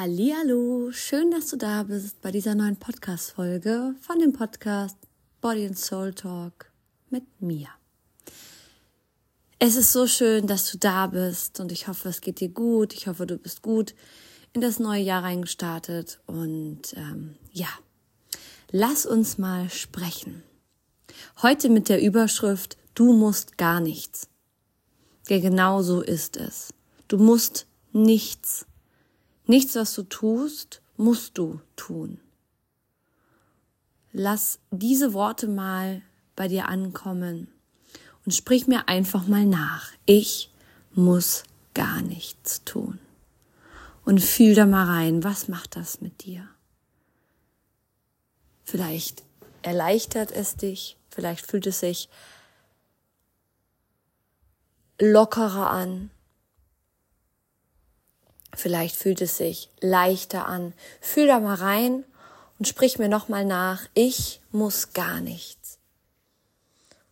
Hallo, schön, dass du da bist bei dieser neuen Podcast Folge von dem Podcast Body and Soul Talk mit mir. Es ist so schön, dass du da bist und ich hoffe, es geht dir gut. Ich hoffe, du bist gut in das neue Jahr reingestartet und ähm, ja, lass uns mal sprechen. Heute mit der Überschrift Du musst gar nichts. Ja, genau so ist es. Du musst nichts Nichts, was du tust, musst du tun. Lass diese Worte mal bei dir ankommen und sprich mir einfach mal nach. Ich muss gar nichts tun. Und fühl da mal rein, was macht das mit dir? Vielleicht erleichtert es dich, vielleicht fühlt es sich lockerer an, Vielleicht fühlt es sich leichter an. Fühl da mal rein und sprich mir nochmal nach. Ich muss gar nichts.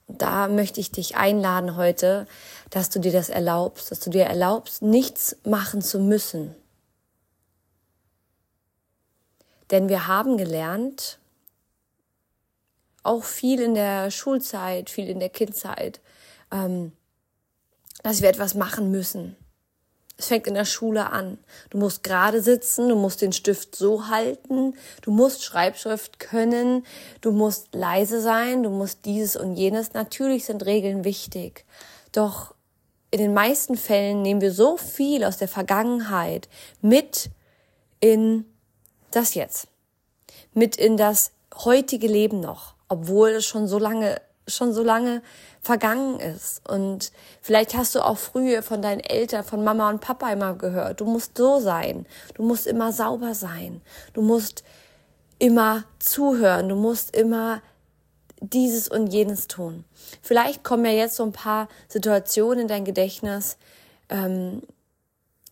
Und da möchte ich dich einladen heute, dass du dir das erlaubst, dass du dir erlaubst, nichts machen zu müssen. Denn wir haben gelernt, auch viel in der Schulzeit, viel in der Kindzeit, ähm, dass wir etwas machen müssen. Es fängt in der Schule an. Du musst gerade sitzen, du musst den Stift so halten, du musst Schreibschrift können, du musst leise sein, du musst dieses und jenes. Natürlich sind Regeln wichtig. Doch in den meisten Fällen nehmen wir so viel aus der Vergangenheit mit in das Jetzt, mit in das heutige Leben noch, obwohl es schon so lange schon so lange vergangen ist. Und vielleicht hast du auch früher von deinen Eltern, von Mama und Papa immer gehört, du musst so sein, du musst immer sauber sein, du musst immer zuhören, du musst immer dieses und jenes tun. Vielleicht kommen ja jetzt so ein paar Situationen in dein Gedächtnis, ähm,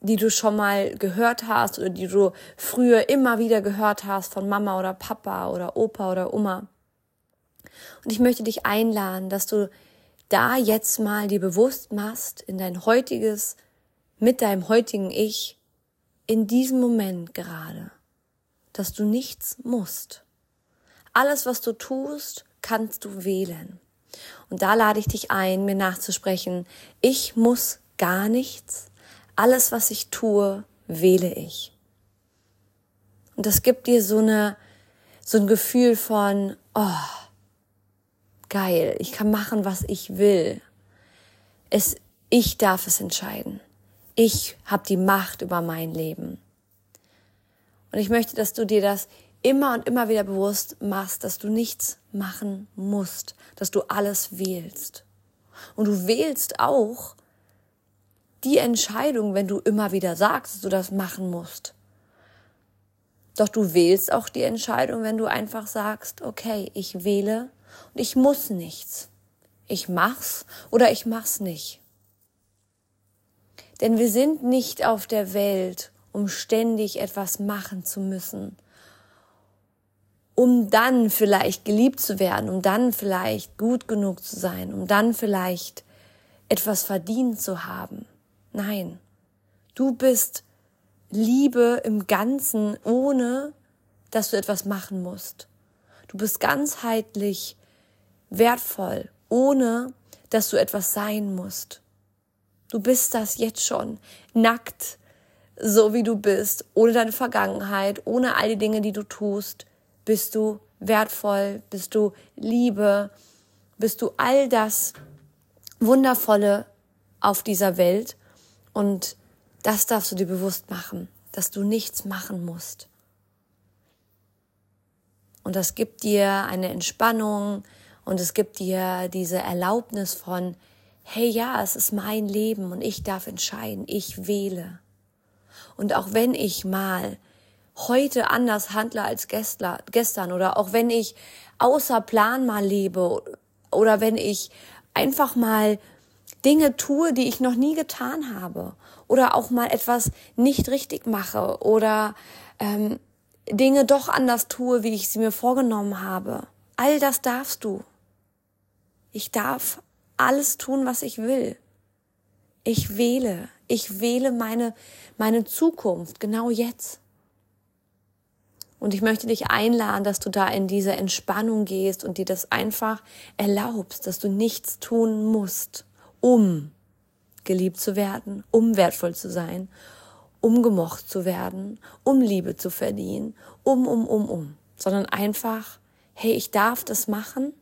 die du schon mal gehört hast oder die du früher immer wieder gehört hast von Mama oder Papa oder Opa oder Oma. Und ich möchte dich einladen, dass du da jetzt mal dir bewusst machst in dein heutiges, mit deinem heutigen Ich, in diesem Moment gerade, dass du nichts musst. Alles, was du tust, kannst du wählen. Und da lade ich dich ein, mir nachzusprechen, ich muss gar nichts. Alles, was ich tue, wähle ich. Und das gibt dir so eine, so ein Gefühl von, oh, geil, ich kann machen, was ich will. Es, ich darf es entscheiden. Ich habe die Macht über mein Leben. Und ich möchte, dass du dir das immer und immer wieder bewusst machst, dass du nichts machen musst, dass du alles wählst. Und du wählst auch die Entscheidung, wenn du immer wieder sagst, dass du das machen musst. Doch du wählst auch die Entscheidung, wenn du einfach sagst, okay, ich wähle und ich muss nichts. Ich mach's oder ich mach's nicht. Denn wir sind nicht auf der Welt, um ständig etwas machen zu müssen, um dann vielleicht geliebt zu werden, um dann vielleicht gut genug zu sein, um dann vielleicht etwas verdient zu haben. Nein, du bist Liebe im Ganzen, ohne dass du etwas machen musst. Du bist ganzheitlich wertvoll, ohne dass du etwas sein musst. Du bist das jetzt schon, nackt, so wie du bist, ohne deine Vergangenheit, ohne all die Dinge, die du tust, bist du wertvoll, bist du Liebe, bist du all das Wundervolle auf dieser Welt und das darfst du dir bewusst machen, dass du nichts machen musst. Und das gibt dir eine Entspannung, und es gibt dir diese Erlaubnis von, hey ja, es ist mein Leben und ich darf entscheiden, ich wähle. Und auch wenn ich mal heute anders handle als gestern oder auch wenn ich außer Plan mal lebe oder wenn ich einfach mal Dinge tue, die ich noch nie getan habe oder auch mal etwas nicht richtig mache oder ähm, Dinge doch anders tue, wie ich sie mir vorgenommen habe. All das darfst du. Ich darf alles tun, was ich will. Ich wähle. Ich wähle meine, meine Zukunft genau jetzt. Und ich möchte dich einladen, dass du da in diese Entspannung gehst und dir das einfach erlaubst, dass du nichts tun musst, um geliebt zu werden, um wertvoll zu sein, um gemocht zu werden, um Liebe zu verdienen, um, um, um, um, sondern einfach, hey, ich darf das machen,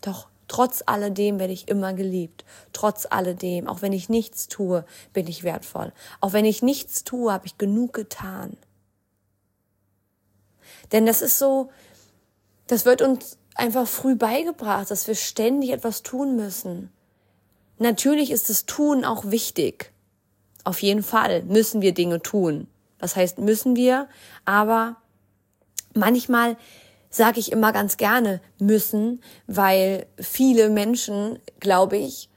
doch trotz alledem werde ich immer geliebt. Trotz alledem, auch wenn ich nichts tue, bin ich wertvoll. Auch wenn ich nichts tue, habe ich genug getan. Denn das ist so, das wird uns einfach früh beigebracht, dass wir ständig etwas tun müssen. Natürlich ist das Tun auch wichtig. Auf jeden Fall müssen wir Dinge tun. Was heißt müssen wir? Aber manchmal sage ich immer ganz gerne müssen, weil viele Menschen, glaube ich,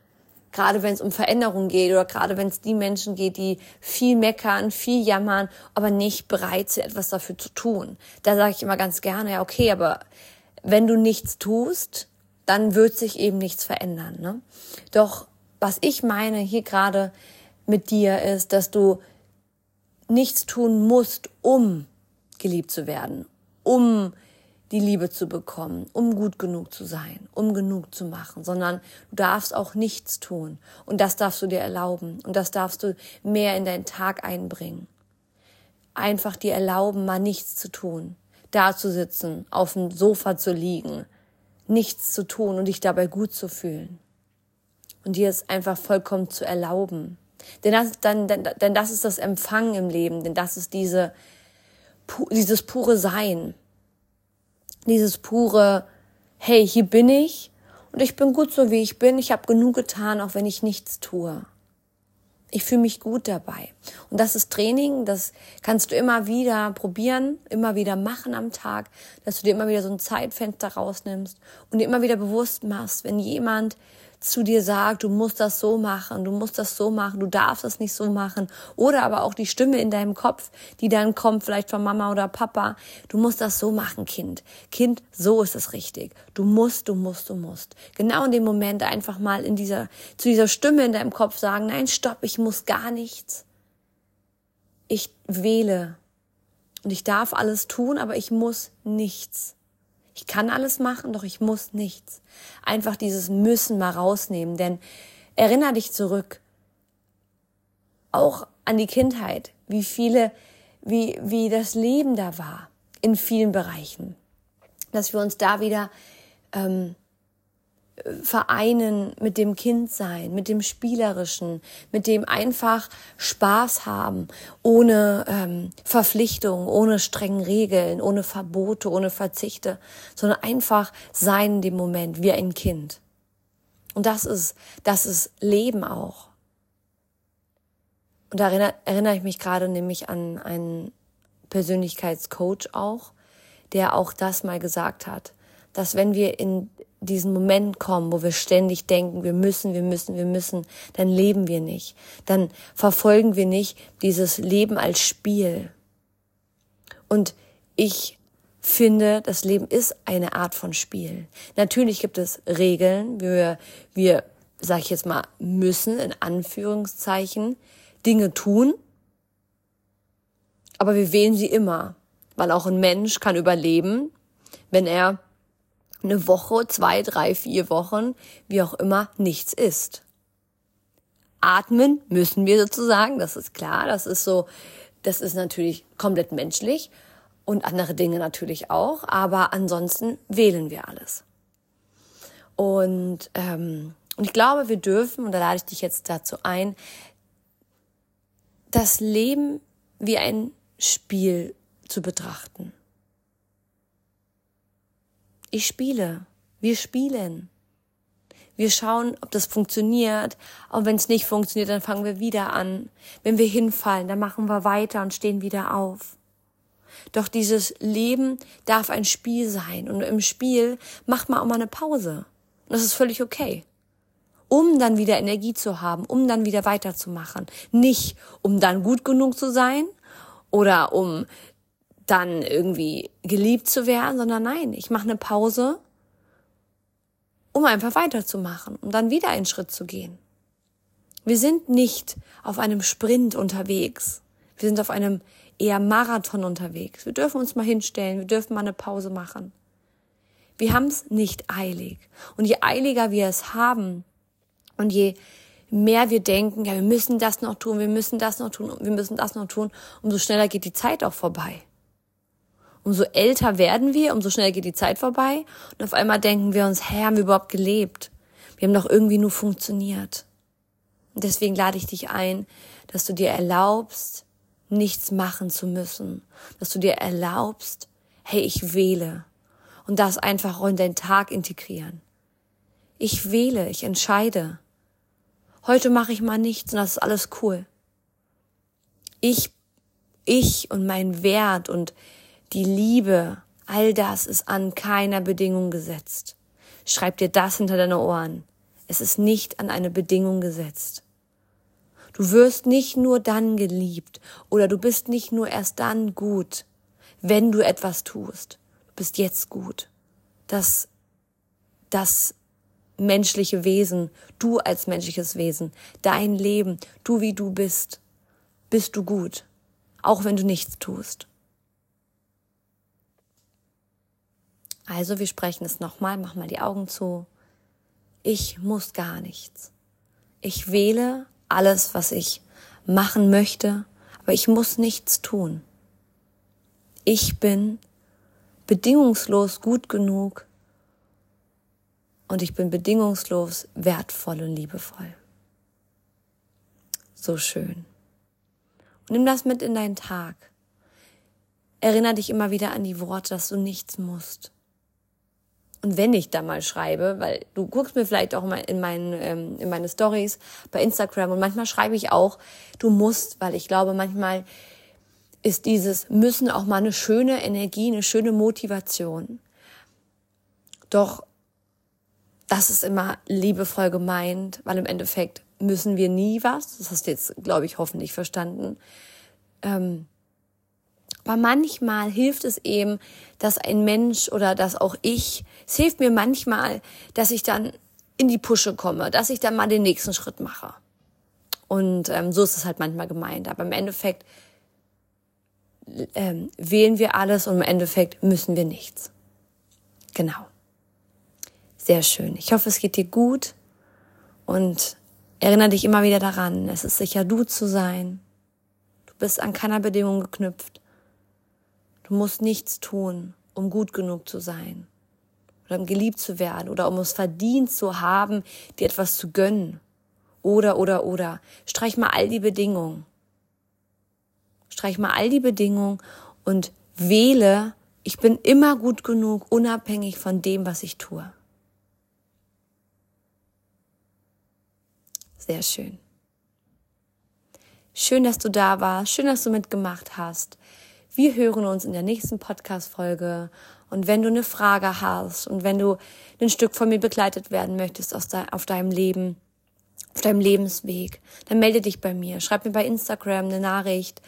gerade wenn es um Veränderung geht oder gerade wenn es die Menschen geht, die viel meckern, viel jammern, aber nicht bereit sind, etwas dafür zu tun. Da sage ich immer ganz gerne, ja, okay, aber wenn du nichts tust, dann wird sich eben nichts verändern. Ne? Doch was ich meine hier gerade mit dir ist, dass du nichts tun musst, um geliebt zu werden, um die Liebe zu bekommen, um gut genug zu sein, um genug zu machen, sondern du darfst auch nichts tun. Und das darfst du dir erlauben. Und das darfst du mehr in deinen Tag einbringen. Einfach dir erlauben, mal nichts zu tun. Da zu sitzen, auf dem Sofa zu liegen, nichts zu tun und dich dabei gut zu fühlen. Und dir es einfach vollkommen zu erlauben. Denn das, dann, denn, denn das ist das Empfangen im Leben, denn das ist diese, dieses pure Sein dieses pure, hey, hier bin ich und ich bin gut so, wie ich bin. Ich habe genug getan, auch wenn ich nichts tue. Ich fühle mich gut dabei. Und das ist Training, das kannst du immer wieder probieren, immer wieder machen am Tag, dass du dir immer wieder so ein Zeitfenster rausnimmst und dir immer wieder bewusst machst, wenn jemand zu dir sagt, du musst das so machen, du musst das so machen, du darfst das nicht so machen. Oder aber auch die Stimme in deinem Kopf, die dann kommt, vielleicht von Mama oder Papa, du musst das so machen, Kind. Kind, so ist es richtig. Du musst, du musst, du musst. Genau in dem Moment einfach mal in dieser, zu dieser Stimme in deinem Kopf sagen, nein, stopp, ich muss gar nichts. Ich wähle. Und ich darf alles tun, aber ich muss nichts. Ich kann alles machen, doch ich muss nichts. Einfach dieses Müssen mal rausnehmen, denn erinner dich zurück. Auch an die Kindheit, wie viele, wie, wie das Leben da war in vielen Bereichen. Dass wir uns da wieder ähm, vereinen mit dem Kindsein, mit dem Spielerischen, mit dem einfach Spaß haben, ohne ähm, Verpflichtungen, ohne strengen Regeln, ohne Verbote, ohne Verzichte, sondern einfach sein in dem Moment wie ein Kind. Und das ist, das ist Leben auch. Und da erinnere, erinnere ich mich gerade nämlich an einen Persönlichkeitscoach auch, der auch das mal gesagt hat, dass wenn wir in diesen Moment kommen, wo wir ständig denken, wir müssen, wir müssen, wir müssen, dann leben wir nicht. Dann verfolgen wir nicht dieses Leben als Spiel. Und ich finde, das Leben ist eine Art von Spiel. Natürlich gibt es Regeln, wir, wir, sag ich jetzt mal, müssen in Anführungszeichen Dinge tun, aber wir wählen sie immer, weil auch ein Mensch kann überleben, wenn er eine Woche, zwei, drei, vier Wochen, wie auch immer, nichts ist. Atmen müssen wir sozusagen, das ist klar, das ist so, das ist natürlich komplett menschlich und andere Dinge natürlich auch, aber ansonsten wählen wir alles. Und, ähm, und ich glaube, wir dürfen, und da lade ich dich jetzt dazu ein, das Leben wie ein Spiel zu betrachten. Ich spiele. Wir spielen. Wir schauen, ob das funktioniert. Und wenn es nicht funktioniert, dann fangen wir wieder an. Wenn wir hinfallen, dann machen wir weiter und stehen wieder auf. Doch dieses Leben darf ein Spiel sein. Und im Spiel macht man auch mal eine Pause. Und das ist völlig okay. Um dann wieder Energie zu haben, um dann wieder weiterzumachen. Nicht, um dann gut genug zu sein oder um dann irgendwie geliebt zu werden, sondern nein, ich mache eine Pause, um einfach weiterzumachen, um dann wieder einen Schritt zu gehen. Wir sind nicht auf einem Sprint unterwegs. Wir sind auf einem eher Marathon unterwegs. Wir dürfen uns mal hinstellen, wir dürfen mal eine Pause machen. Wir haben es nicht eilig. Und je eiliger wir es haben und je mehr wir denken, ja, wir müssen das noch tun, wir müssen das noch tun, wir müssen das noch tun, umso schneller geht die Zeit auch vorbei. Umso älter werden wir, umso schneller geht die Zeit vorbei und auf einmal denken wir uns, hä, haben wir überhaupt gelebt? Wir haben doch irgendwie nur funktioniert. Und deswegen lade ich dich ein, dass du dir erlaubst, nichts machen zu müssen, dass du dir erlaubst, hey, ich wähle und das einfach in deinen Tag integrieren. Ich wähle, ich entscheide. Heute mache ich mal nichts und das ist alles cool. Ich, ich und mein Wert und die Liebe, all das ist an keiner Bedingung gesetzt. Schreib dir das hinter deine Ohren. Es ist nicht an eine Bedingung gesetzt. Du wirst nicht nur dann geliebt oder du bist nicht nur erst dann gut, wenn du etwas tust. Du bist jetzt gut. Das, das menschliche Wesen, du als menschliches Wesen, dein Leben, du wie du bist, bist du gut, auch wenn du nichts tust. Also wir sprechen es nochmal, mach mal die Augen zu. Ich muss gar nichts. Ich wähle alles, was ich machen möchte, aber ich muss nichts tun. Ich bin bedingungslos gut genug und ich bin bedingungslos wertvoll und liebevoll. So schön. Und nimm das mit in deinen Tag. Erinner dich immer wieder an die Worte, dass du nichts musst. Und wenn ich da mal schreibe, weil du guckst mir vielleicht auch mal in, meinen, ähm, in meine Stories bei Instagram und manchmal schreibe ich auch, du musst, weil ich glaube, manchmal ist dieses Müssen auch mal eine schöne Energie, eine schöne Motivation. Doch das ist immer liebevoll gemeint, weil im Endeffekt müssen wir nie was. Das hast du jetzt, glaube ich, hoffentlich verstanden. Ähm, aber manchmal hilft es eben, dass ein Mensch oder dass auch ich, es hilft mir manchmal, dass ich dann in die Pusche komme, dass ich dann mal den nächsten Schritt mache. Und ähm, so ist es halt manchmal gemeint. Aber im Endeffekt ähm, wählen wir alles und im Endeffekt müssen wir nichts. Genau. Sehr schön. Ich hoffe, es geht dir gut und erinnere dich immer wieder daran, es ist sicher du zu sein. Du bist an keiner Bedingung geknüpft. Du musst nichts tun, um gut genug zu sein oder um geliebt zu werden oder um es verdient zu haben, dir etwas zu gönnen. Oder, oder, oder. Streich mal all die Bedingungen. Streich mal all die Bedingungen und wähle, ich bin immer gut genug, unabhängig von dem, was ich tue. Sehr schön. Schön, dass du da warst. Schön, dass du mitgemacht hast. Wir hören uns in der nächsten Podcast-Folge. Und wenn du eine Frage hast und wenn du ein Stück von mir begleitet werden möchtest auf deinem Leben, auf deinem Lebensweg, dann melde dich bei mir. Schreib mir bei Instagram eine Nachricht.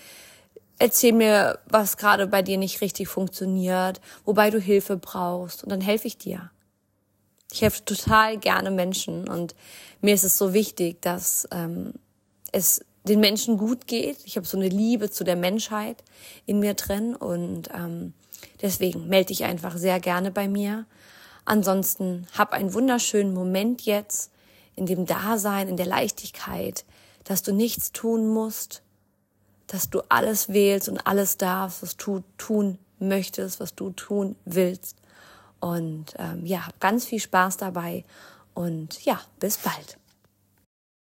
Erzähl mir, was gerade bei dir nicht richtig funktioniert, wobei du Hilfe brauchst. Und dann helfe ich dir. Ich helfe total gerne Menschen und mir ist es so wichtig, dass ähm, es den Menschen gut geht. Ich habe so eine Liebe zu der Menschheit in mir drin und ähm, deswegen melde ich einfach sehr gerne bei mir. Ansonsten hab einen wunderschönen Moment jetzt in dem Dasein, in der Leichtigkeit, dass du nichts tun musst, dass du alles wählst und alles darfst, was du tun möchtest, was du tun willst. Und ähm, ja, hab ganz viel Spaß dabei und ja, bis bald.